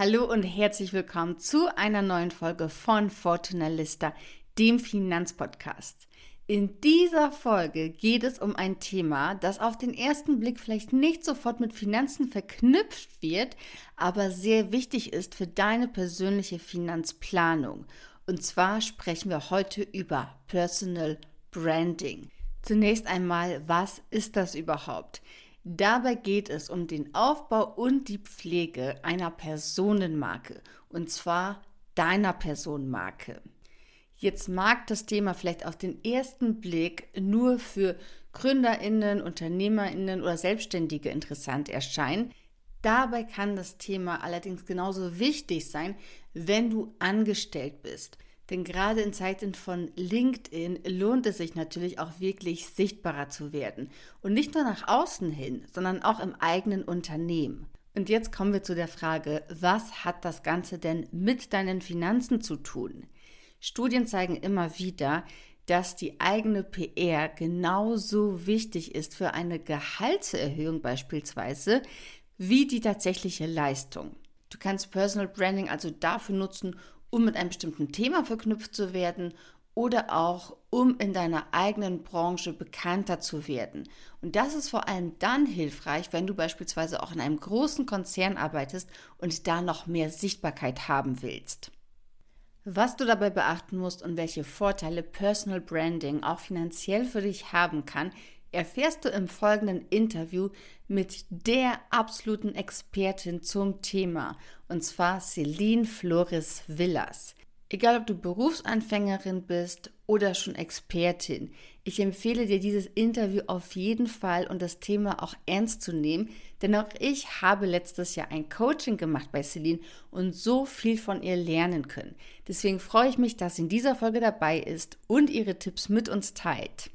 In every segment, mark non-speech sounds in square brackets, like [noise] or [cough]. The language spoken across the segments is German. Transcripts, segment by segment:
Hallo und herzlich willkommen zu einer neuen Folge von Fortuna Lista, dem Finanzpodcast. In dieser Folge geht es um ein Thema, das auf den ersten Blick vielleicht nicht sofort mit Finanzen verknüpft wird, aber sehr wichtig ist für deine persönliche Finanzplanung. Und zwar sprechen wir heute über Personal Branding. Zunächst einmal, was ist das überhaupt? Dabei geht es um den Aufbau und die Pflege einer Personenmarke, und zwar deiner Personenmarke. Jetzt mag das Thema vielleicht auf den ersten Blick nur für Gründerinnen, Unternehmerinnen oder Selbstständige interessant erscheinen. Dabei kann das Thema allerdings genauso wichtig sein, wenn du angestellt bist. Denn gerade in Zeiten von LinkedIn lohnt es sich natürlich auch wirklich sichtbarer zu werden. Und nicht nur nach außen hin, sondern auch im eigenen Unternehmen. Und jetzt kommen wir zu der Frage, was hat das Ganze denn mit deinen Finanzen zu tun? Studien zeigen immer wieder, dass die eigene PR genauso wichtig ist für eine Gehaltserhöhung beispielsweise wie die tatsächliche Leistung. Du kannst Personal Branding also dafür nutzen, um mit einem bestimmten Thema verknüpft zu werden oder auch um in deiner eigenen Branche bekannter zu werden. Und das ist vor allem dann hilfreich, wenn du beispielsweise auch in einem großen Konzern arbeitest und da noch mehr Sichtbarkeit haben willst. Was du dabei beachten musst und welche Vorteile Personal Branding auch finanziell für dich haben kann, erfährst du im folgenden Interview mit der absoluten Expertin zum Thema, und zwar Celine Flores Villas. Egal ob du Berufsanfängerin bist oder schon Expertin, ich empfehle dir dieses Interview auf jeden Fall und das Thema auch ernst zu nehmen, denn auch ich habe letztes Jahr ein Coaching gemacht bei Celine und so viel von ihr lernen können. Deswegen freue ich mich, dass sie in dieser Folge dabei ist und ihre Tipps mit uns teilt.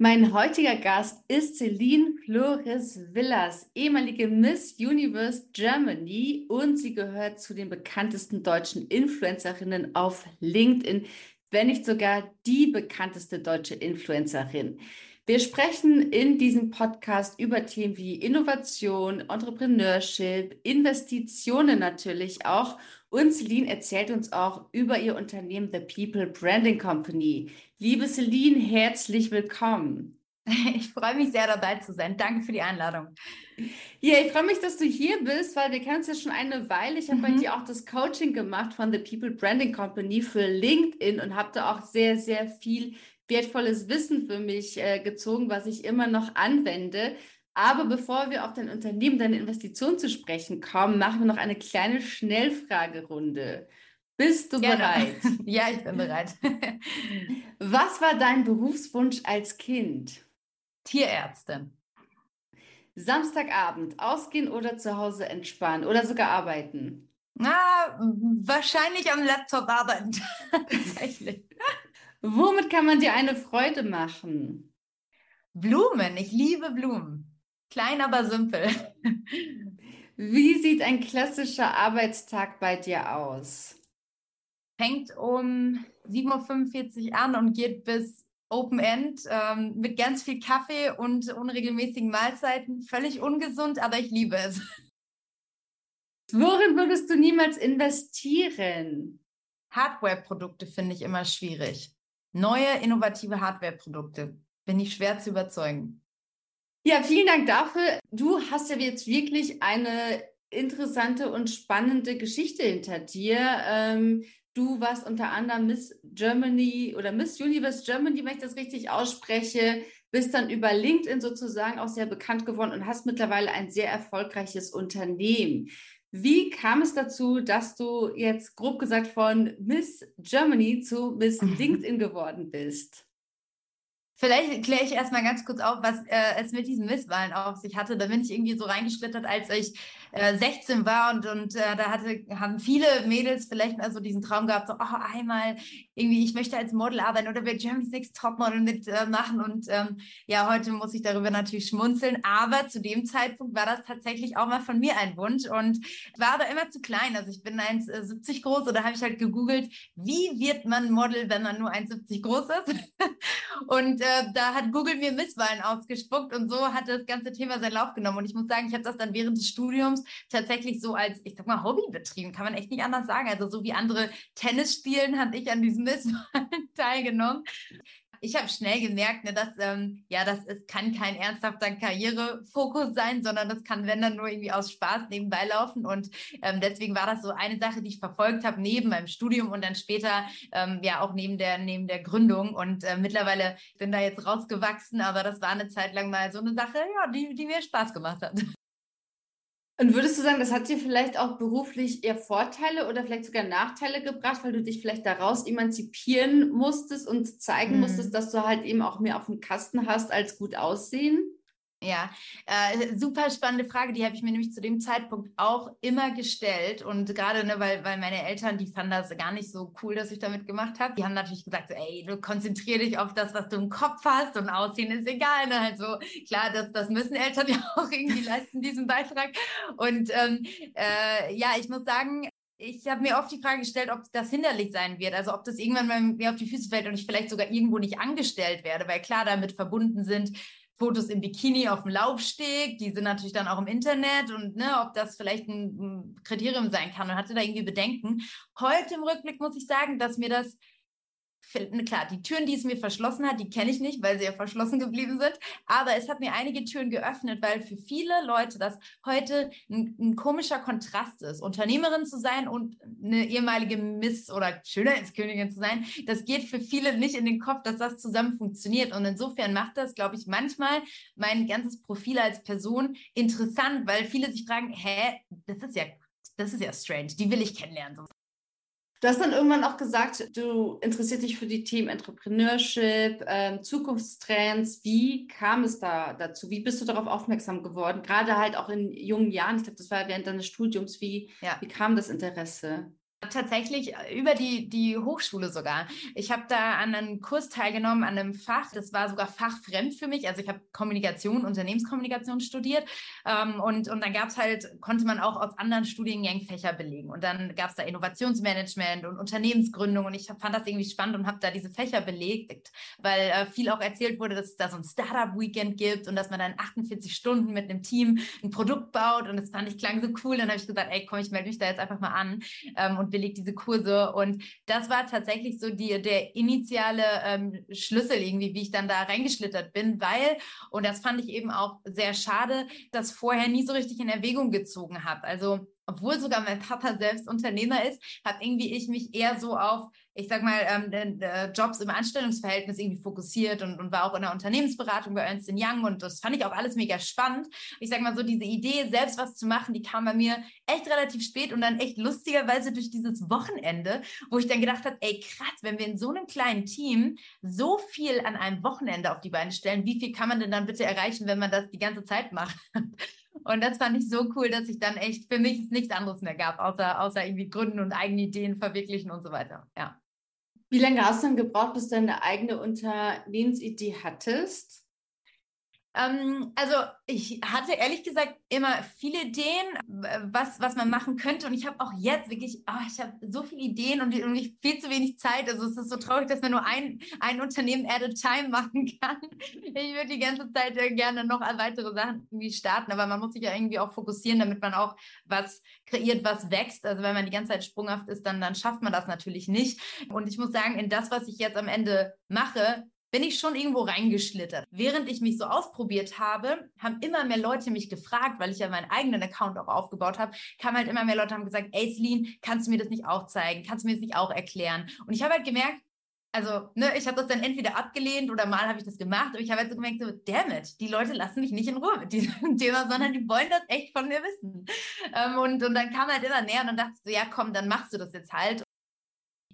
Mein heutiger Gast ist Celine Flores Villas, ehemalige Miss Universe Germany und sie gehört zu den bekanntesten deutschen Influencerinnen auf LinkedIn, wenn nicht sogar die bekannteste deutsche Influencerin. Wir sprechen in diesem Podcast über Themen wie Innovation, Entrepreneurship, Investitionen natürlich auch. Und Celine erzählt uns auch über ihr Unternehmen The People Branding Company. Liebe Celine, herzlich willkommen. [laughs] Ich freue mich sehr dabei zu sein. Danke für die Einladung. Ja, ich freue mich, dass du hier bist, weil wir kennen uns ja schon eine Weile. Ich habe mhm. bei dir auch das Coaching gemacht von The People Branding Company für LinkedIn und habe da auch sehr, sehr viel wertvolles Wissen für mich äh, gezogen, was ich immer noch anwende. Aber bevor wir auf dein Unternehmen, deine Investition zu sprechen kommen, machen wir noch eine kleine Schnellfragerunde. Bist du Gerne. bereit? [laughs] Ja, ich bin bereit. [laughs] Was war dein Berufswunsch als Kind? Tierärztin. Samstagabend ausgehen oder zu Hause entspannen oder sogar arbeiten? Na, wahrscheinlich am Laptop arbeiten. [laughs] Tatsächlich. Womit kann man dir eine Freude machen? Blumen. Ich liebe Blumen. Klein, aber simpel. Wie sieht ein klassischer Arbeitstag bei dir aus? Fängt um 7.45 Uhr an und geht bis Open End ähm, mit ganz viel Kaffee und unregelmäßigen Mahlzeiten. Völlig ungesund, aber ich liebe es. Worin würdest du niemals investieren? Hardware-Produkte finde ich immer schwierig. Neue, innovative Hardware-Produkte. Bin ich schwer zu überzeugen. Ja, vielen Dank dafür. Du hast ja jetzt wirklich eine interessante und spannende Geschichte hinter dir. Ähm, du warst unter anderem Miss Germany oder Miss Universe Germany, wenn ich das richtig ausspreche, bist dann über LinkedIn sozusagen auch sehr bekannt geworden und hast mittlerweile ein sehr erfolgreiches Unternehmen. Wie kam es dazu, dass du jetzt grob gesagt von Miss Germany zu Miss [laughs] LinkedIn geworden bist? Vielleicht kläre ich erstmal ganz kurz auf, was äh, es mit diesen Misswahlen auf sich hatte. Da bin ich irgendwie so reingeschlittert, als ich äh, 16 war und, und äh, da hatte, haben viele Mädels vielleicht mal so diesen Traum gehabt, so oh, einmal irgendwie, ich möchte als Model arbeiten oder bei Germany's Next Topmodel mitmachen. und ähm, ja, heute muss ich darüber natürlich schmunzeln. Aber zu dem Zeitpunkt war das tatsächlich auch mal von mir ein Wunsch und war aber immer zu klein. Also ich bin 1,70 groß oder habe ich halt gegoogelt, wie wird man Model, wenn man nur 1,70 groß ist? [laughs] und äh, da hat Google mir Misswahlen ausgespuckt und so hat das ganze Thema seinen Lauf genommen. Und ich muss sagen, ich habe das dann während des Studiums tatsächlich so als, ich sag mal, Hobby betrieben, kann man echt nicht anders sagen. Also so wie andere Tennis spielen, habe ich an diesem [laughs] Misswahlen teilgenommen ich habe schnell gemerkt, ne, dass ähm, ja, das ist, kann kein ernsthafter Karrierefokus sein, sondern das kann, wenn dann nur irgendwie aus Spaß nebenbei laufen. Und ähm, deswegen war das so eine Sache, die ich verfolgt habe neben meinem Studium und dann später ähm, ja auch neben der neben der Gründung. Und äh, mittlerweile bin da jetzt rausgewachsen, aber das war eine Zeit lang mal so eine Sache, ja, die, die mir Spaß gemacht hat. Und würdest du sagen, das hat dir vielleicht auch beruflich eher Vorteile oder vielleicht sogar Nachteile gebracht, weil du dich vielleicht daraus emanzipieren musstest und zeigen mhm. musstest, dass du halt eben auch mehr auf dem Kasten hast als gut aussehen? Ja, äh, super spannende Frage, die habe ich mir nämlich zu dem Zeitpunkt auch immer gestellt. Und gerade, ne, weil, weil meine Eltern, die fanden das gar nicht so cool, dass ich damit gemacht habe. Die haben natürlich gesagt, so, ey, du konzentrier dich auf das, was du im Kopf hast und Aussehen ist egal. Ne? Also klar, das, das müssen Eltern [laughs] ja auch irgendwie leisten, diesen Beitrag. Und ähm, äh, ja, ich muss sagen, ich habe mir oft die Frage gestellt, ob das hinderlich sein wird, also ob das irgendwann mal mir auf die Füße fällt und ich vielleicht sogar irgendwo nicht angestellt werde, weil klar damit verbunden sind Fotos im Bikini auf dem Laufsteg, die sind natürlich dann auch im Internet und ne, ob das vielleicht ein, Kriterium sein kann und hatte da irgendwie Bedenken. Heute im Rückblick muss ich sagen, dass mir das klar, die Türen, die es mir verschlossen hat, die kenne ich nicht, weil sie ja verschlossen geblieben sind. Aber es hat mir einige Türen geöffnet, weil für viele Leute das heute ein, ein komischer Kontrast ist. Unternehmerin zu sein und eine ehemalige Miss oder Schönheitskönigin zu sein, das geht für viele nicht in den Kopf, dass das zusammen funktioniert. Und insofern macht das, glaube ich, manchmal mein ganzes Profil als Person interessant, weil viele sich fragen, hä, das ist ja das ist ja strange, die will ich kennenlernen. Du hast dann irgendwann auch gesagt, du interessierst dich für die Themen Entrepreneurship, ähm, Zukunftstrends. Wie kam es da dazu? Wie bist du darauf aufmerksam geworden? Gerade halt auch in jungen Jahren. Ich glaube, das war während deines Studiums. Wie, ja. wie kam das Interesse? Tatsächlich äh, über die, die Hochschule sogar. Ich habe da an einem Kurs teilgenommen, an einem Fach. Das war sogar fachfremd für mich. Also ich habe Kommunikation, Unternehmenskommunikation studiert. Ähm, und, und dann gab es halt, konnte man auch aus anderen Studiengängen Fächer belegen. Und dann gab es da Innovationsmanagement und Unternehmensgründung. Und ich fand das irgendwie spannend und habe da diese Fächer belegt, weil äh, viel auch erzählt wurde, dass es da so ein Startup-Weekend gibt und dass man dann 48 Stunden mit einem Team ein Produkt baut. Und das fand ich klang so cool. Dann habe ich gesagt, ey, komm, ich melde mich da jetzt einfach mal an. Ähm, und und belegt diese Kurse. Und das war tatsächlich so die, der initiale ähm, Schlüssel irgendwie, wie ich dann da reingeschlittert bin, weil, und das fand ich eben auch sehr schade, das vorher nie so richtig in Erwägung gezogen habe. Also obwohl sogar mein Papa selbst Unternehmer ist, habe irgendwie ich mich eher so auf, ich sag mal, ähm, äh, Jobs im Anstellungsverhältnis irgendwie fokussiert und, und war auch in der Unternehmensberatung bei Ernst Young und das fand ich auch alles mega spannend. Ich sag mal so, diese Idee, selbst was zu machen, die kam bei mir echt relativ spät und dann echt lustigerweise durch dieses Wochenende, wo ich dann gedacht habe, ey krass, wenn wir in so einem kleinen Team so viel an einem Wochenende auf die Beine stellen, wie viel kann man denn dann bitte erreichen, wenn man das die ganze Zeit macht? Und das fand ich so cool, dass ich dann echt für mich es nichts anderes mehr gab, außer, außer irgendwie Gründen und eigene Ideen verwirklichen und so weiter. Ja. Wie lange hast du denn gebraucht, bis du eine eigene Unternehmensidee hattest? Ähm, also ich hatte ehrlich gesagt immer viele Ideen, was, was man machen könnte. Und ich habe auch jetzt wirklich, oh, ich habe so viele Ideen und, und viel zu wenig Zeit. Also es ist so traurig, dass man nur ein, ein Unternehmen at a time machen kann. Ich würde die ganze Zeit äh, gerne noch weitere Sachen irgendwie starten, aber man muss sich ja irgendwie auch fokussieren, damit man auch was kreiert, was wächst. Also wenn man die ganze Zeit sprunghaft ist, dann, dann schafft man das natürlich nicht. Und ich muss sagen, in das, was ich jetzt am Ende mache, bin ich schon irgendwo reingeschlittert. Während ich mich so ausprobiert habe, haben immer mehr Leute mich gefragt, weil ich ja meinen eigenen Account auch aufgebaut habe, kamen halt immer mehr Leute haben gesagt, ey Celine, kannst du mir das nicht auch zeigen? Kannst du mir das nicht auch erklären? Und ich habe halt gemerkt, also, ne, ich habe das dann entweder abgelehnt oder mal habe ich das gemacht, aber ich habe halt so gemerkt, so, damn it, die Leute lassen mich nicht in Ruhe mit diesem [laughs] Thema, sondern die wollen das echt von mir wissen. Ähm, und, und dann kam halt immer näher und dann dachte ich so, ja komm, dann machst du das jetzt halt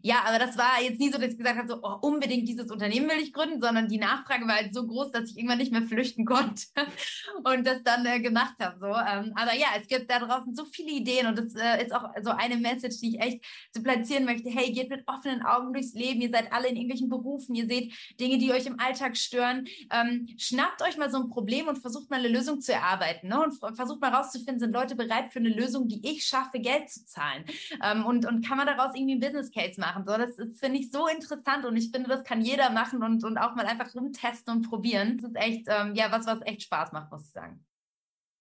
ja, aber das war jetzt nie so, dass ich gesagt habe, so oh, unbedingt dieses Unternehmen will ich gründen, sondern die Nachfrage war halt so groß, dass ich irgendwann nicht mehr flüchten konnte [laughs] und das dann äh, gemacht habe. So. Ähm, aber ja, es gibt da draußen so viele Ideen und das äh, ist auch so eine Message, die ich echt so platzieren möchte. Hey, geht mit offenen Augen durchs Leben. Ihr seid alle in irgendwelchen Berufen. Ihr seht Dinge, die euch im Alltag stören. Ähm, schnappt euch mal so ein Problem und versucht mal eine Lösung zu erarbeiten. Ne? Und versucht mal rauszufinden, sind Leute bereit für eine Lösung, die ich schaffe, Geld zu zahlen? Ähm, und, und kann man daraus irgendwie einen Business Case machen? So, das, das finde ich so interessant und ich finde, das kann jeder machen und, und auch mal einfach rumtesten und probieren. Das ist echt, ähm, ja, was, was echt Spaß macht, muss ich sagen.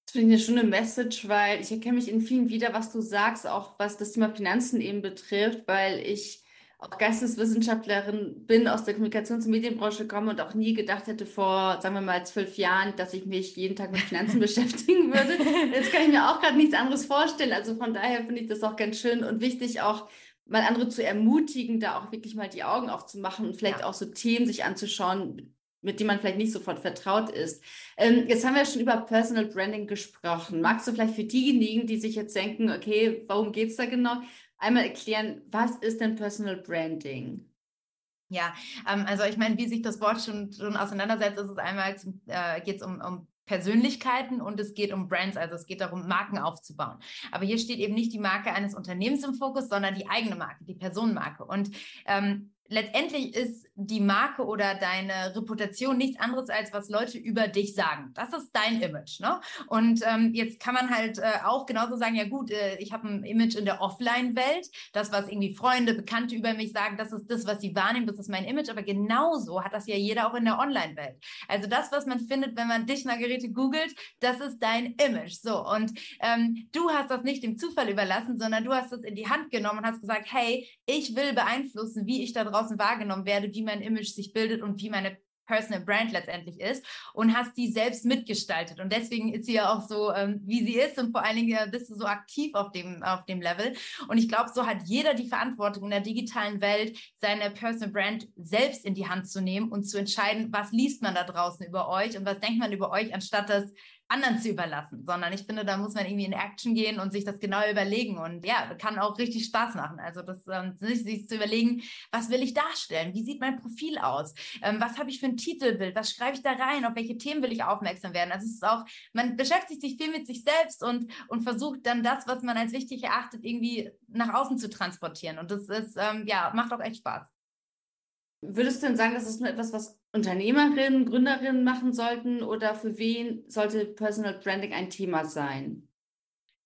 Das finde ich eine schöne Message, weil ich erkenne mich in vielen wieder, was du sagst, auch was das Thema Finanzen eben betrifft, weil ich auch Geisteswissenschaftlerin bin, aus der Kommunikations- und Medienbranche komme und auch nie gedacht hätte vor, sagen wir mal, zwölf Jahren, dass ich mich jeden Tag mit Finanzen [laughs] beschäftigen würde. Jetzt kann ich mir auch gerade nichts anderes vorstellen. Also von daher finde ich das auch ganz schön und wichtig, auch mal andere zu ermutigen, da auch wirklich mal die Augen aufzumachen und vielleicht ja. auch so Themen sich anzuschauen, mit denen man vielleicht nicht sofort vertraut ist. Ähm, jetzt haben wir schon über Personal Branding gesprochen. Magst du vielleicht für diejenigen, die sich jetzt denken, okay, warum geht es da genau, einmal erklären, was ist denn Personal Branding? Ja, ähm, also ich meine, wie sich das Wort schon, schon auseinandersetzt, ist es einmal äh, geht es um, um Persönlichkeiten und es geht um Brands, also es geht darum, Marken aufzubauen. Aber hier steht eben nicht die Marke eines Unternehmens im Fokus, sondern die eigene Marke, die Personenmarke. Und ähm, letztendlich ist die Marke oder deine Reputation nichts anderes als was Leute über dich sagen. Das ist dein Image. Ne? Und ähm, jetzt kann man halt äh, auch genauso sagen, ja gut, äh, ich habe ein Image in der Offline-Welt, das, was irgendwie Freunde, Bekannte über mich sagen, das ist das, was sie wahrnehmen, das ist mein Image, aber genauso hat das ja jeder auch in der Online-Welt. Also das, was man findet, wenn man dich, Margarete, googelt, das ist dein Image. So, und ähm, du hast das nicht dem Zufall überlassen, sondern du hast das in die Hand genommen und hast gesagt, hey, ich will beeinflussen, wie ich da draußen wahrgenommen werde, wie mein Image sich bildet und wie meine Personal Brand letztendlich ist und hast die selbst mitgestaltet. Und deswegen ist sie ja auch so, ähm, wie sie ist und vor allen Dingen bist du so aktiv auf dem, auf dem Level. Und ich glaube, so hat jeder die Verantwortung in der digitalen Welt, seine Personal Brand selbst in die Hand zu nehmen und zu entscheiden, was liest man da draußen über euch und was denkt man über euch, anstatt das anderen zu überlassen, sondern ich finde, da muss man irgendwie in Action gehen und sich das genau überlegen und ja, kann auch richtig Spaß machen. Also das ähm, sich zu überlegen, was will ich darstellen? Wie sieht mein Profil aus? Ähm, was habe ich für ein Titelbild? Was schreibe ich da rein? Auf welche Themen will ich aufmerksam werden? Also es ist auch, man beschäftigt sich viel mit sich selbst und, und versucht dann das, was man als wichtig erachtet, irgendwie nach außen zu transportieren. Und das ist, ähm, ja, macht auch echt Spaß. Würdest du denn sagen, das ist nur etwas, was Unternehmerinnen, Gründerinnen machen sollten oder für wen sollte Personal Branding ein Thema sein?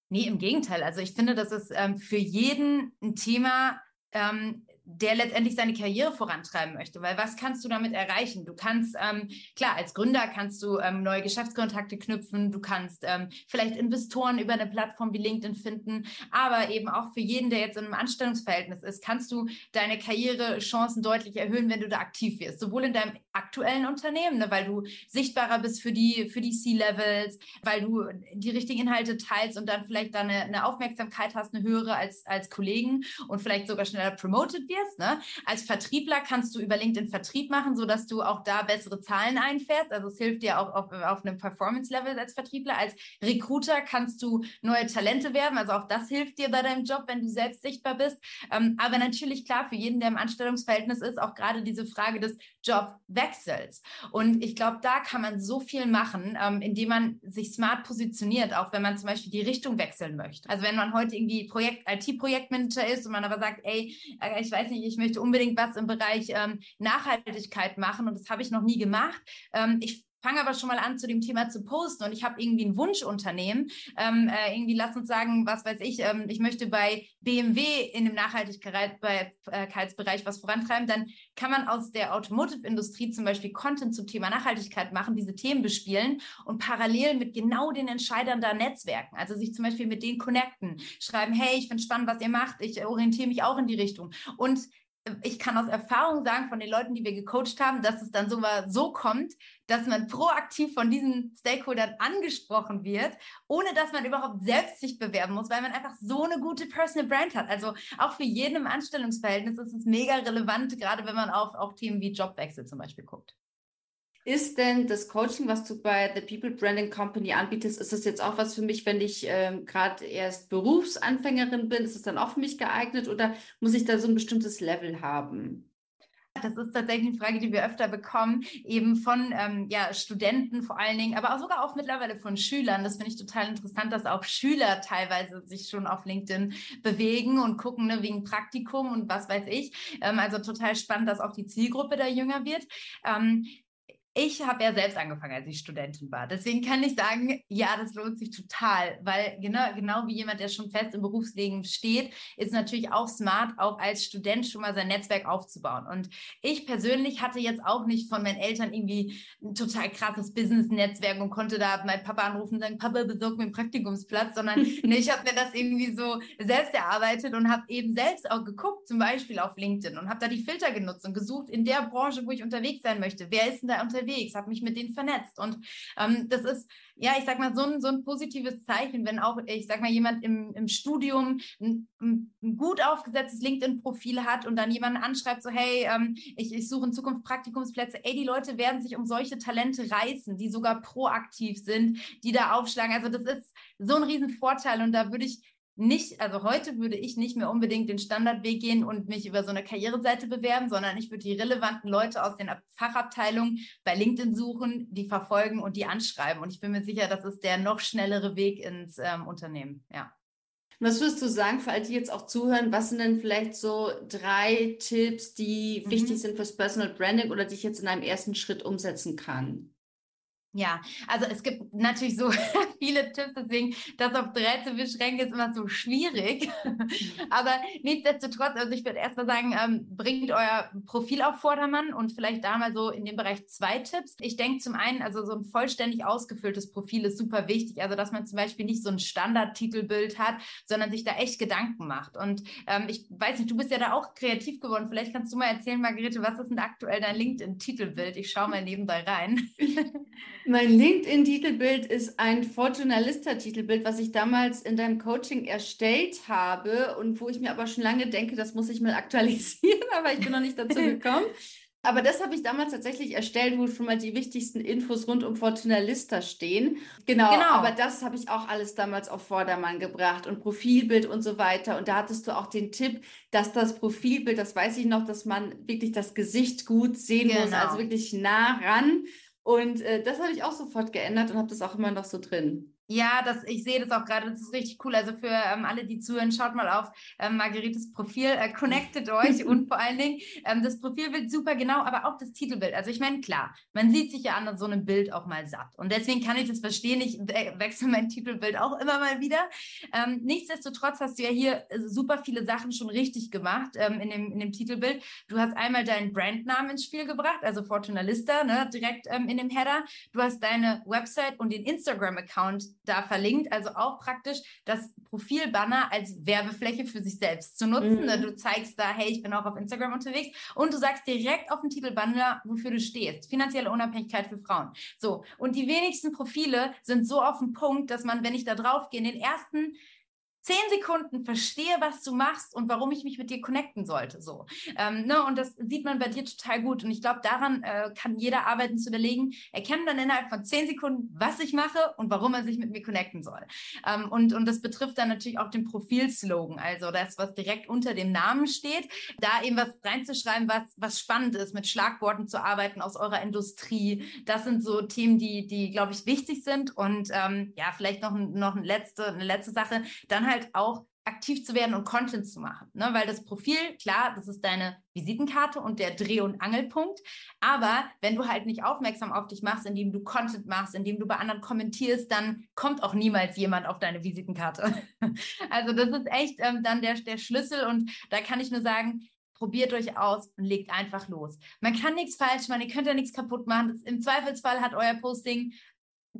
Nee, im Gegenteil. Also ich finde, das ist ähm, für jeden ein Thema, ähm, der letztendlich seine Karriere vorantreiben möchte. Weil was kannst du damit erreichen? Du kannst, ähm, klar, als Gründer kannst du ähm, neue Geschäftskontakte knüpfen, du kannst ähm, vielleicht Investoren über eine Plattform wie LinkedIn finden, aber eben auch für jeden, der jetzt in einem Anstellungsverhältnis ist, kannst du deine Karrierechancen deutlich erhöhen, wenn du da aktiv wirst. Sowohl in deinem aktuellen Unternehmen, ne, weil du sichtbarer bist für die, für die C-Levels, weil du die richtigen Inhalte teilst und dann vielleicht da eine, eine Aufmerksamkeit hast, eine höhere als, als Kollegen und vielleicht sogar schneller promoted wirst. Ne? Als Vertriebler kannst du über LinkedIn Vertrieb machen, sodass du auch da bessere Zahlen einfährst. Also es hilft dir auch auf, auf einem Performance-Level als Vertriebler. Als Recruiter kannst du neue Talente werben. Also auch das hilft dir bei deinem Job, wenn du selbst sichtbar bist. Ähm, aber natürlich klar, für jeden, der im Anstellungsverhältnis ist, auch gerade diese Frage des Jobwechsels. Und ich glaube, da kann man so viel machen, ähm, indem man sich smart positioniert, auch wenn man zum Beispiel die Richtung wechseln möchte. Also wenn man heute irgendwie Projekt, IT-Projektmanager ist und man aber sagt, ey, äh, ich weiß nicht, ich möchte unbedingt was im Bereich ähm, Nachhaltigkeit machen und das habe ich noch nie gemacht. Ähm, ich fange aber schon mal an, zu dem Thema zu posten. Und ich habe irgendwie ein Wunschunternehmen, ähm, äh, irgendwie lass uns sagen, was weiß ich, ähm, ich möchte bei BMW in dem Nachhaltigkeitsbereich was vorantreiben, dann kann man aus der Automotive-Industrie zum Beispiel Content zum Thema Nachhaltigkeit machen, diese Themen bespielen und parallel mit genau den Entscheidern da Netzwerken, also sich zum Beispiel mit denen connecten, schreiben, hey, ich finde spannend, was ihr macht, ich orientiere mich auch in die Richtung. Und ich kann aus Erfahrung sagen von den Leuten, die wir gecoacht haben, dass es dann so, so kommt, dass man proaktiv von diesen Stakeholdern angesprochen wird, ohne dass man überhaupt selbst sich bewerben muss, weil man einfach so eine gute Personal Brand hat. Also auch für jeden im Anstellungsverhältnis ist es mega relevant, gerade wenn man auf auch Themen wie Jobwechsel zum Beispiel guckt. Ist denn das Coaching, was du bei The People Branding Company anbietest, ist das jetzt auch was für mich, wenn ich ähm, gerade erst Berufsanfängerin bin? Ist es dann auch für mich geeignet oder muss ich da so ein bestimmtes Level haben? Das ist tatsächlich eine Frage, die wir öfter bekommen, eben von ähm, ja, Studenten vor allen Dingen, aber auch sogar auch mittlerweile von Schülern. Das finde ich total interessant, dass auch Schüler teilweise sich schon auf LinkedIn bewegen und gucken ne, wegen Praktikum und was weiß ich. Ähm, also total spannend, dass auch die Zielgruppe da jünger wird. Ähm, ich habe ja selbst angefangen, als ich Studentin war. Deswegen kann ich sagen, ja, das lohnt sich total, weil genau, genau wie jemand, der schon fest im Berufsleben steht, ist natürlich auch smart, auch als Student schon mal sein Netzwerk aufzubauen. Und ich persönlich hatte jetzt auch nicht von meinen Eltern irgendwie ein total krasses Business-Netzwerk und konnte da meinen Papa anrufen und sagen, Papa, besorg mir einen Praktikumsplatz, sondern [laughs] nee, ich habe mir das irgendwie so selbst erarbeitet und habe eben selbst auch geguckt, zum Beispiel auf LinkedIn und habe da die Filter genutzt und gesucht in der Branche, wo ich unterwegs sein möchte. Wer ist denn da unterwegs? Unterwegs, habe mich mit denen vernetzt. Und ähm, das ist, ja, ich sag mal, so ein, so ein positives Zeichen, wenn auch, ich sag mal, jemand im, im Studium ein, ein gut aufgesetztes LinkedIn-Profil hat und dann jemanden anschreibt, so, hey, ähm, ich, ich suche in Zukunft Praktikumsplätze. Ey, die Leute werden sich um solche Talente reißen, die sogar proaktiv sind, die da aufschlagen. Also das ist so ein Riesenvorteil und da würde ich nicht, also heute würde ich nicht mehr unbedingt den Standardweg gehen und mich über so eine Karriereseite bewerben, sondern ich würde die relevanten Leute aus den Fachabteilungen bei LinkedIn suchen, die verfolgen und die anschreiben. Und ich bin mir sicher, das ist der noch schnellere Weg ins ähm, Unternehmen. Ja. Was würdest du sagen, für all die jetzt auch zuhören, was sind denn vielleicht so drei Tipps, die mhm. wichtig sind fürs Personal Branding oder die ich jetzt in einem ersten Schritt umsetzen kann? Ja, also es gibt natürlich so [laughs] viele Tipps, deswegen das auf drei zu beschränken ist immer so schwierig. [laughs] Aber nichtsdestotrotz, also ich würde erstmal sagen, ähm, bringt euer Profil auf Vordermann und vielleicht da mal so in dem Bereich zwei Tipps. Ich denke zum einen, also so ein vollständig ausgefülltes Profil ist super wichtig. Also dass man zum Beispiel nicht so ein Standard-Titelbild hat, sondern sich da echt Gedanken macht. Und ähm, ich weiß nicht, du bist ja da auch kreativ geworden. Vielleicht kannst du mal erzählen, Margarete, was ist denn aktuell dein LinkedIn-Titelbild? Ich schaue mal nebenbei rein. [laughs] Mein LinkedIn-Titelbild ist ein Fortunalista-Titelbild, was ich damals in deinem Coaching erstellt habe und wo ich mir aber schon lange denke, das muss ich mal aktualisieren, [laughs] aber ich bin noch nicht dazu gekommen. Aber das habe ich damals tatsächlich erstellt, wo schon mal die wichtigsten Infos rund um Fortuna Lista stehen. Genau, genau. aber das habe ich auch alles damals auf Vordermann gebracht und Profilbild und so weiter. Und da hattest du auch den Tipp, dass das Profilbild, das weiß ich noch, dass man wirklich das Gesicht gut sehen genau. muss, also wirklich nah ran. Und äh, das habe ich auch sofort geändert und habe das auch immer noch so drin. Ja, das, ich sehe das auch gerade, das ist richtig cool. Also für ähm, alle, die zuhören, schaut mal auf ähm, Margaretes Profil, äh, connectet [laughs] euch und vor allen Dingen ähm, das Profilbild super genau, aber auch das Titelbild. Also ich meine, klar, man sieht sich ja an so einem Bild auch mal satt. Und deswegen kann ich das verstehen, ich wechsle mein Titelbild auch immer mal wieder. Ähm, nichtsdestotrotz hast du ja hier äh, super viele Sachen schon richtig gemacht ähm, in, dem, in dem Titelbild. Du hast einmal deinen Brandnamen ins Spiel gebracht, also Fortuna Lista, ne, direkt ähm, in dem Header. Du hast deine Website und den Instagram-Account da verlinkt. Also auch praktisch das Profilbanner als Werbefläche für sich selbst zu nutzen. Mhm. Du zeigst da, hey, ich bin auch auf Instagram unterwegs und du sagst direkt auf dem Titelbanner, wofür du stehst. Finanzielle Unabhängigkeit für Frauen. So. Und die wenigsten Profile sind so auf den Punkt, dass man, wenn ich da drauf gehe, in den ersten zehn Sekunden verstehe, was du machst und warum ich mich mit dir connecten sollte. So. Ähm, ne? Und das sieht man bei dir total gut. Und ich glaube, daran äh, kann jeder arbeiten zu überlegen, erkennen dann innerhalb von zehn Sekunden, was ich mache und warum er sich mit mir connecten soll. Ähm, und, und das betrifft dann natürlich auch den Profilslogan, also das, was direkt unter dem Namen steht, da eben was reinzuschreiben, was, was spannend ist, mit Schlagworten zu arbeiten aus eurer Industrie. Das sind so Themen, die, die glaube ich, wichtig sind. Und ähm, ja, vielleicht noch, noch eine, letzte, eine letzte Sache, dann halt halt auch aktiv zu werden und Content zu machen. Ne? Weil das Profil, klar, das ist deine Visitenkarte und der Dreh- und Angelpunkt. Aber wenn du halt nicht aufmerksam auf dich machst, indem du Content machst, indem du bei anderen kommentierst, dann kommt auch niemals jemand auf deine Visitenkarte. [laughs] also das ist echt ähm, dann der, der Schlüssel und da kann ich nur sagen, probiert euch aus und legt einfach los. Man kann nichts falsch machen, ihr könnt ja nichts kaputt machen. Das, Im Zweifelsfall hat euer Posting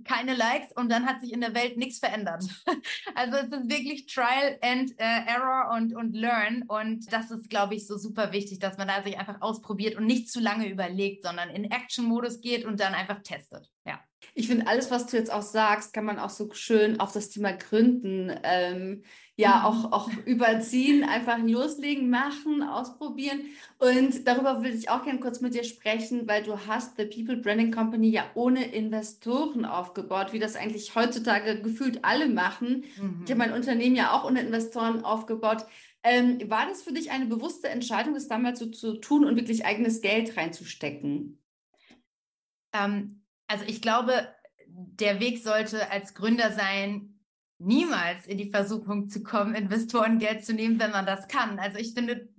keine Likes und dann hat sich in der Welt nichts verändert. [laughs] Also es ist wirklich Trial and uh, Error und, und Learn und das ist, glaube ich, so super wichtig, dass man da sich einfach ausprobiert und nicht zu lange überlegt, sondern in Action-Modus geht und dann einfach testet. Ja. Ich finde, alles, was du jetzt auch sagst, kann man auch so schön auf das Thema Gründen ähm, ja mhm. auch, auch überziehen, einfach loslegen, machen, ausprobieren. Und darüber will ich auch gerne kurz mit dir sprechen, weil du hast The People Branding Company ja ohne Investoren aufgebaut, wie das eigentlich heutzutage gefühlt alle machen. Mhm. Ich habe mein Unternehmen ja auch ohne Investoren aufgebaut. Ähm, war das für dich eine bewusste Entscheidung, das damals so zu tun und wirklich eigenes Geld reinzustecken? Ähm, also ich glaube, der Weg sollte als Gründer sein, niemals in die Versuchung zu kommen, Investorengeld zu nehmen, wenn man das kann. Also ich finde,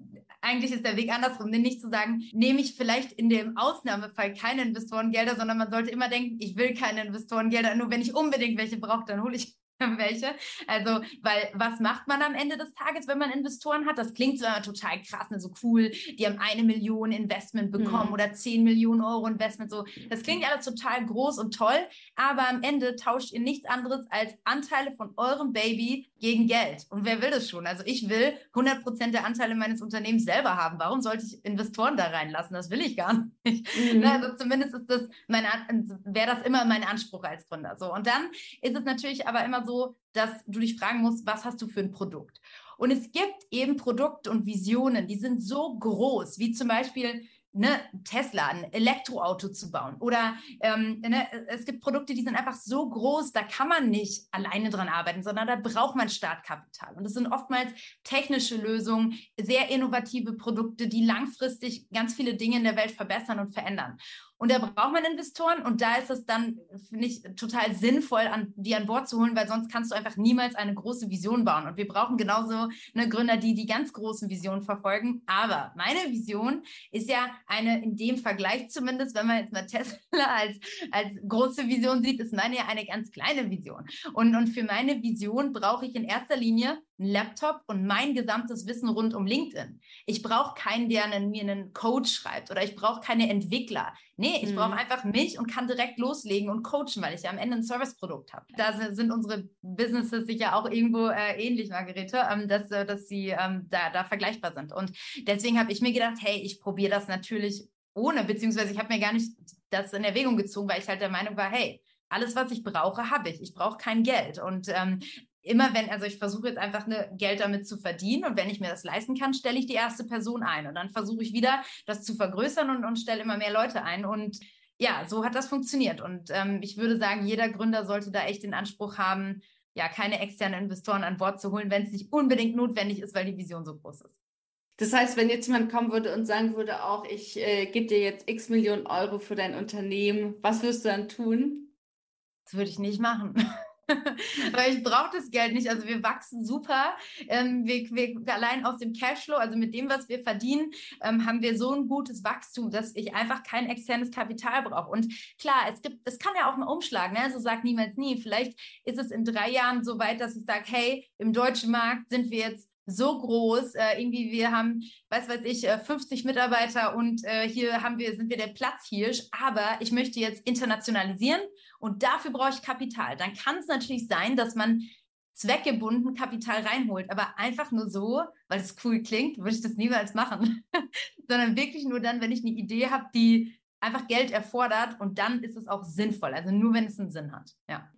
eigentlich ist der Weg andersrum, denn nicht zu sagen, nehme ich vielleicht in dem Ausnahmefall keine Investorengelder, sondern man sollte immer denken, ich will keine Investorengelder, nur wenn ich unbedingt welche brauche, dann hole ich [laughs] welche. Also, weil was macht man am Ende des Tages, wenn man Investoren hat? Das klingt so immer total krass, ne? so cool. Die haben eine Million Investment bekommen mhm. oder zehn Millionen Euro Investment. So, das klingt alles total groß und toll, aber am Ende tauscht ihr nichts anderes als Anteile von eurem Baby gegen Geld. Und wer will das schon? Also ich will 100 Prozent der Anteile meines Unternehmens selber haben. Warum sollte ich Investoren da reinlassen? Das will ich gar [laughs] nicht. Mhm. Ne? Also zumindest ist das mein, wäre das immer mein Anspruch als Gründer. So und dann ist es natürlich aber immer so so, dass du dich fragen musst, was hast du für ein Produkt? Und es gibt eben Produkte und Visionen, die sind so groß, wie zum Beispiel ne, Tesla, ein Elektroauto zu bauen. Oder ähm, ne, es gibt Produkte, die sind einfach so groß, da kann man nicht alleine dran arbeiten, sondern da braucht man Startkapital. Und es sind oftmals technische Lösungen, sehr innovative Produkte, die langfristig ganz viele Dinge in der Welt verbessern und verändern. Und da braucht man Investoren und da ist es dann, finde ich, total sinnvoll, an, die an Bord zu holen, weil sonst kannst du einfach niemals eine große Vision bauen. Und wir brauchen genauso eine Gründer, die die ganz großen Visionen verfolgen. Aber meine Vision ist ja eine, in dem Vergleich zumindest, wenn man jetzt mal Tesla [laughs] als, als große Vision sieht, ist meine ja eine ganz kleine Vision. Und, und für meine Vision brauche ich in erster Linie einen Laptop und mein gesamtes Wissen rund um LinkedIn. Ich brauche keinen, der einen, mir einen Code schreibt oder ich brauche keine Entwickler. Nee, ich mhm. brauche einfach mich und kann direkt loslegen und coachen, weil ich ja am Ende ein Serviceprodukt habe. Da sind unsere Businesses sicher auch irgendwo äh, ähnlich, Margarete, ähm, dass, äh, dass sie ähm, da, da vergleichbar sind. Und deswegen habe ich mir gedacht, hey, ich probiere das natürlich ohne, beziehungsweise ich habe mir gar nicht das in Erwägung gezogen, weil ich halt der Meinung war, hey, alles, was ich brauche, habe ich. Ich brauche kein Geld. Und ähm, immer wenn, also ich versuche jetzt einfach eine Geld damit zu verdienen und wenn ich mir das leisten kann, stelle ich die erste Person ein und dann versuche ich wieder das zu vergrößern und, und stelle immer mehr Leute ein und ja, so hat das funktioniert und ähm, ich würde sagen, jeder Gründer sollte da echt den Anspruch haben, ja, keine externen Investoren an Bord zu holen, wenn es nicht unbedingt notwendig ist, weil die Vision so groß ist. Das heißt, wenn jetzt jemand kommen würde und sagen würde, auch ich äh, gebe dir jetzt x Millionen Euro für dein Unternehmen, was wirst du dann tun? Das würde ich nicht machen. [laughs] Weil ich brauche das Geld nicht. Also wir wachsen super. Ähm, wir, wir, allein aus dem Cashflow, also mit dem, was wir verdienen, ähm, haben wir so ein gutes Wachstum, dass ich einfach kein externes Kapital brauche. Und klar, es gibt, es kann ja auch mal umschlagen. Ne? Also sag niemals nie. Vielleicht ist es in drei Jahren so weit, dass ich sage, hey, im deutschen Markt sind wir jetzt so groß. Äh, irgendwie, wir haben, was weiß ich, 50 äh, Mitarbeiter und äh, hier haben wir, sind wir der Platzhirsch, aber ich möchte jetzt internationalisieren und dafür brauche ich Kapital. Dann kann es natürlich sein, dass man zweckgebunden Kapital reinholt, aber einfach nur so, weil es cool klingt, würde ich das niemals machen, [laughs] sondern wirklich nur dann, wenn ich eine Idee habe, die einfach Geld erfordert und dann ist es auch sinnvoll, also nur wenn es einen Sinn hat, ja.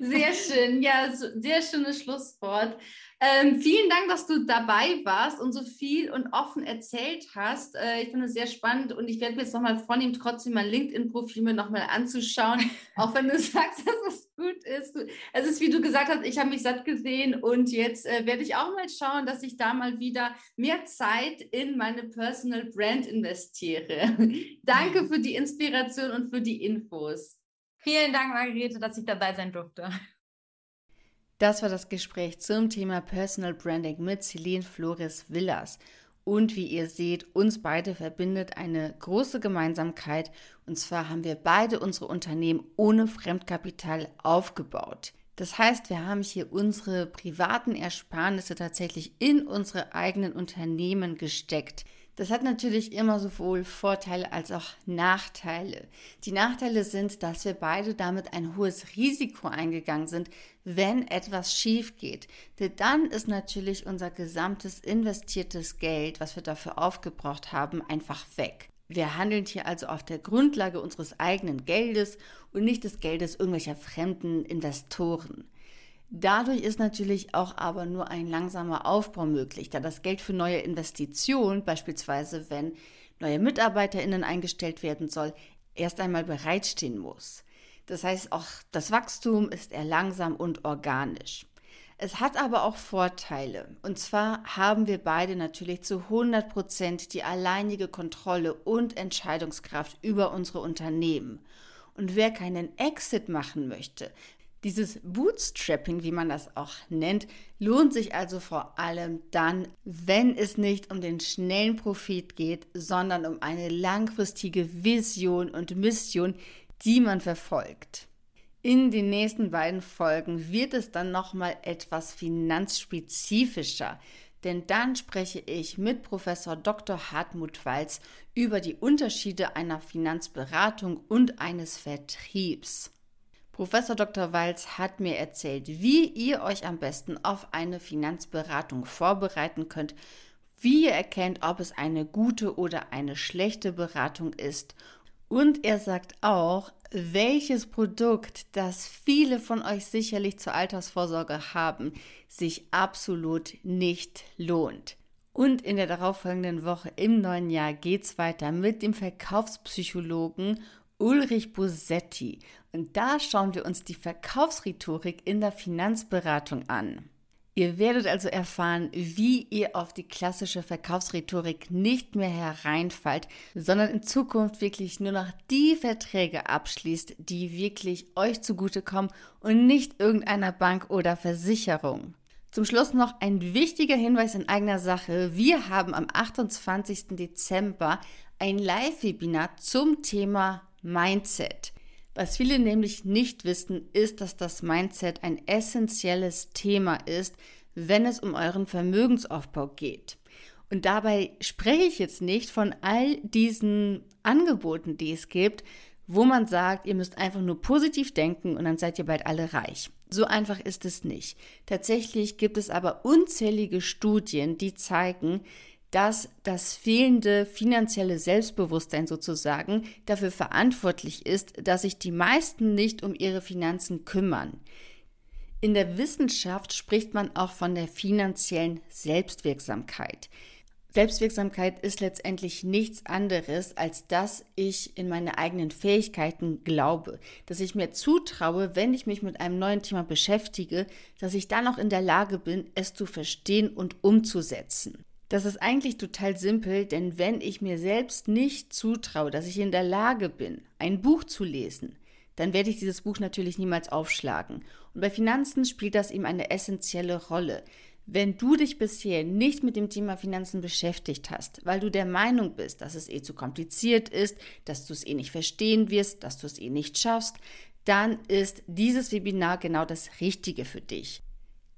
Sehr [laughs] schön, ja, sehr schönes Schlusswort. Ähm, vielen Dank, dass du dabei warst und so viel und offen erzählt hast. Äh, ich finde es sehr spannend und ich werde mir jetzt nochmal vornehmen, trotzdem mein LinkedIn-Profil mir nochmal anzuschauen, [laughs] auch wenn du sagst, [laughs] dass es gut ist. Es ist, wie du gesagt hast, ich habe mich satt gesehen und jetzt äh, werde ich auch mal schauen, dass ich da mal wieder mehr Zeit in meine Personal Brand investiere. Danke für die Inspiration und für die Infos. Vielen Dank, Margarete, dass ich dabei sein durfte. Das war das Gespräch zum Thema Personal Branding mit Celine Flores Villas. Und wie ihr seht, uns beide verbindet eine große Gemeinsamkeit. Und zwar haben wir beide unsere Unternehmen ohne Fremdkapital aufgebaut. Das heißt, wir haben hier unsere privaten Ersparnisse tatsächlich in unsere eigenen Unternehmen gesteckt. Das hat natürlich immer sowohl Vorteile als auch Nachteile. Die Nachteile sind, dass wir beide damit ein hohes Risiko eingegangen sind, wenn etwas schief geht. Denn dann ist natürlich unser gesamtes investiertes Geld, was wir dafür aufgebraucht haben, einfach weg. Wir handeln hier also auf der Grundlage unseres eigenen Geldes und nicht des Geldes irgendwelcher fremden Investoren. Dadurch ist natürlich auch aber nur ein langsamer Aufbau möglich, da das Geld für neue Investitionen, beispielsweise wenn neue MitarbeiterInnen eingestellt werden soll, erst einmal bereitstehen muss. Das heißt, auch das Wachstum ist eher langsam und organisch. Es hat aber auch Vorteile. Und zwar haben wir beide natürlich zu 100 Prozent die alleinige Kontrolle und Entscheidungskraft über unsere Unternehmen. Und wer keinen Exit machen möchte, dieses Bootstrapping, wie man das auch nennt, lohnt sich also vor allem dann, wenn es nicht um den schnellen Profit geht, sondern um eine langfristige Vision und Mission, die man verfolgt. In den nächsten beiden Folgen wird es dann nochmal etwas finanzspezifischer, denn dann spreche ich mit Professor Dr. Hartmut Walz über die Unterschiede einer Finanzberatung und eines Vertriebs. Professor Dr. Walz hat mir erzählt, wie ihr euch am besten auf eine Finanzberatung vorbereiten könnt, wie ihr erkennt, ob es eine gute oder eine schlechte Beratung ist und er sagt auch, welches Produkt, das viele von euch sicherlich zur Altersvorsorge haben, sich absolut nicht lohnt. Und in der darauffolgenden Woche im neuen Jahr geht's weiter mit dem Verkaufspsychologen Ulrich Bosetti. Und da schauen wir uns die Verkaufsrhetorik in der Finanzberatung an. Ihr werdet also erfahren, wie ihr auf die klassische Verkaufsrhetorik nicht mehr hereinfallt, sondern in Zukunft wirklich nur noch die Verträge abschließt, die wirklich euch zugutekommen und nicht irgendeiner Bank oder Versicherung. Zum Schluss noch ein wichtiger Hinweis in eigener Sache. Wir haben am 28. Dezember ein Live-Webinar zum Thema Mindset. Was viele nämlich nicht wissen, ist, dass das Mindset ein essentielles Thema ist, wenn es um euren Vermögensaufbau geht. Und dabei spreche ich jetzt nicht von all diesen Angeboten, die es gibt, wo man sagt, ihr müsst einfach nur positiv denken und dann seid ihr bald alle reich. So einfach ist es nicht. Tatsächlich gibt es aber unzählige Studien, die zeigen, dass das fehlende finanzielle Selbstbewusstsein sozusagen dafür verantwortlich ist, dass sich die meisten nicht um ihre Finanzen kümmern. In der Wissenschaft spricht man auch von der finanziellen Selbstwirksamkeit. Selbstwirksamkeit ist letztendlich nichts anderes, als dass ich in meine eigenen Fähigkeiten glaube, dass ich mir zutraue, wenn ich mich mit einem neuen Thema beschäftige, dass ich dann auch in der Lage bin, es zu verstehen und umzusetzen. Das ist eigentlich total simpel, denn wenn ich mir selbst nicht zutraue, dass ich in der Lage bin, ein Buch zu lesen, dann werde ich dieses Buch natürlich niemals aufschlagen. Und bei Finanzen spielt das eben eine essentielle Rolle. Wenn du dich bisher nicht mit dem Thema Finanzen beschäftigt hast, weil du der Meinung bist, dass es eh zu kompliziert ist, dass du es eh nicht verstehen wirst, dass du es eh nicht schaffst, dann ist dieses Webinar genau das Richtige für dich.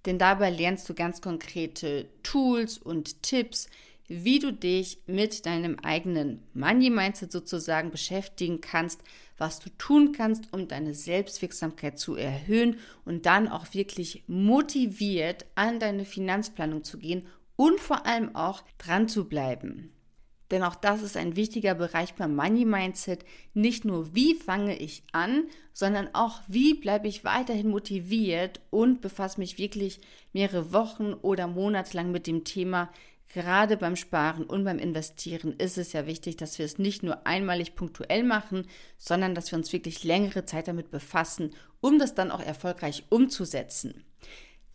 Denn dabei lernst du ganz konkrete Tools und Tipps, wie du dich mit deinem eigenen Money Mindset sozusagen beschäftigen kannst, was du tun kannst, um deine Selbstwirksamkeit zu erhöhen und dann auch wirklich motiviert an deine Finanzplanung zu gehen und vor allem auch dran zu bleiben. Denn auch das ist ein wichtiger Bereich beim Money Mindset. Nicht nur, wie fange ich an, sondern auch, wie bleibe ich weiterhin motiviert und befasse mich wirklich mehrere Wochen oder Monate lang mit dem Thema. Gerade beim Sparen und beim Investieren ist es ja wichtig, dass wir es nicht nur einmalig punktuell machen, sondern dass wir uns wirklich längere Zeit damit befassen, um das dann auch erfolgreich umzusetzen.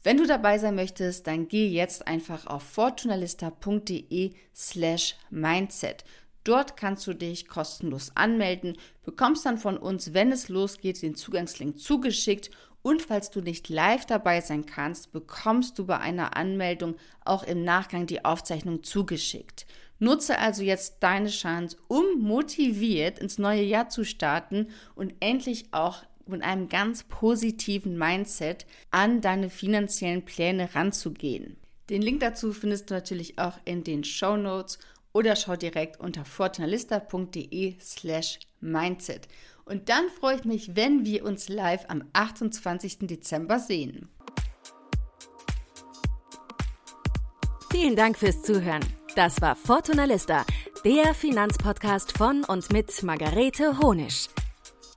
Wenn du dabei sein möchtest, dann geh jetzt einfach auf fortunalista.de slash mindset. Dort kannst du dich kostenlos anmelden, bekommst dann von uns, wenn es losgeht, den Zugangslink zugeschickt und falls du nicht live dabei sein kannst, bekommst du bei einer Anmeldung auch im Nachgang die Aufzeichnung zugeschickt. Nutze also jetzt deine Chance, um motiviert ins neue Jahr zu starten und endlich auch mit einem ganz positiven Mindset an deine finanziellen Pläne ranzugehen. Den Link dazu findest du natürlich auch in den Show Notes oder schau direkt unter fortunalista.de slash mindset. Und dann freue ich mich, wenn wir uns live am 28. Dezember sehen. Vielen Dank fürs Zuhören. Das war Fortunalista Der Finanzpodcast von und mit Margarete Honisch.